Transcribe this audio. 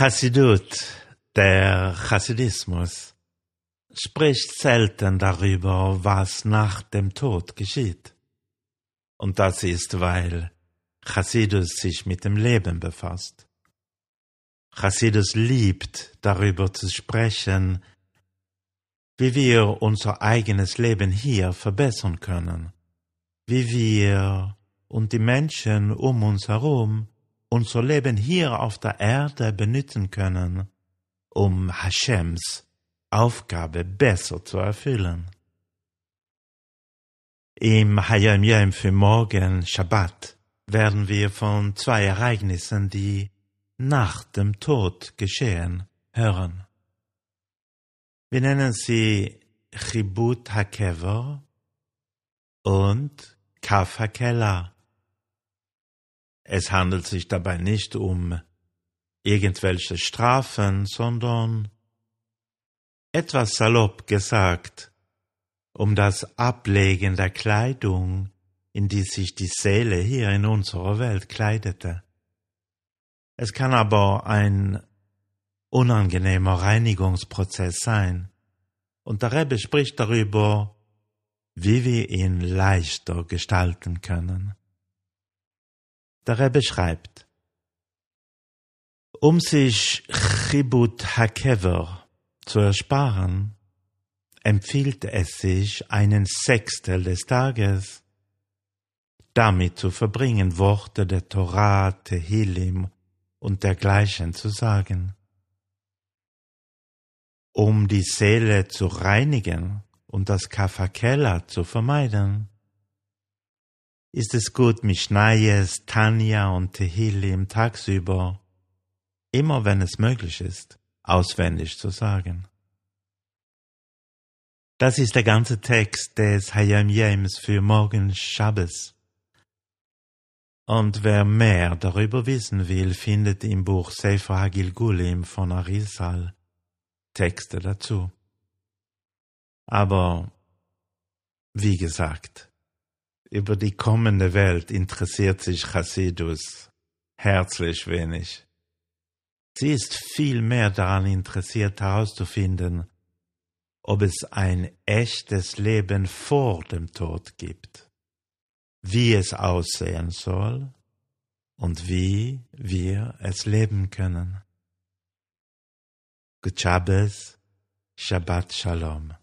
Chassidut, der Chassidismus, spricht selten darüber, was nach dem Tod geschieht. Und das ist, weil Chassidus sich mit dem Leben befasst. Chassidus liebt, darüber zu sprechen, wie wir unser eigenes Leben hier verbessern können, wie wir und die Menschen um uns herum unser Leben hier auf der Erde benutzen können, um Hashems Aufgabe besser zu erfüllen. Im Hayom Yom für morgen Shabbat werden wir von zwei Ereignissen, die nach dem Tod geschehen, hören. Wir nennen sie Chibut HaKever und Kaf HaKela. Es handelt sich dabei nicht um irgendwelche Strafen, sondern etwas salopp gesagt, um das Ablegen der Kleidung, in die sich die Seele hier in unserer Welt kleidete. Es kann aber ein unangenehmer Reinigungsprozess sein, und der Rebbe spricht darüber, wie wir ihn leichter gestalten können. Der Rebbe schreibt, um sich Chibut Hakever zu ersparen, empfiehlt es sich, einen Sechstel des Tages damit zu verbringen, Worte der Torah, Tehillim und dergleichen zu sagen. Um die Seele zu reinigen und das Kafakella zu vermeiden, ist es gut, Mishnayes, Tanja und Tehillim tagsüber, immer wenn es möglich ist, auswendig zu sagen. Das ist der ganze Text des Hayam Yems für morgen Shabbos. Und wer mehr darüber wissen will, findet im Buch Sefer Hagilgulim von Arisal Texte dazu. Aber wie gesagt, über die kommende Welt interessiert sich Chassidus herzlich wenig. Sie ist viel mehr daran interessiert herauszufinden, ob es ein echtes Leben vor dem Tod gibt, wie es aussehen soll und wie wir es leben können. Shabbos, Shabbat Shalom.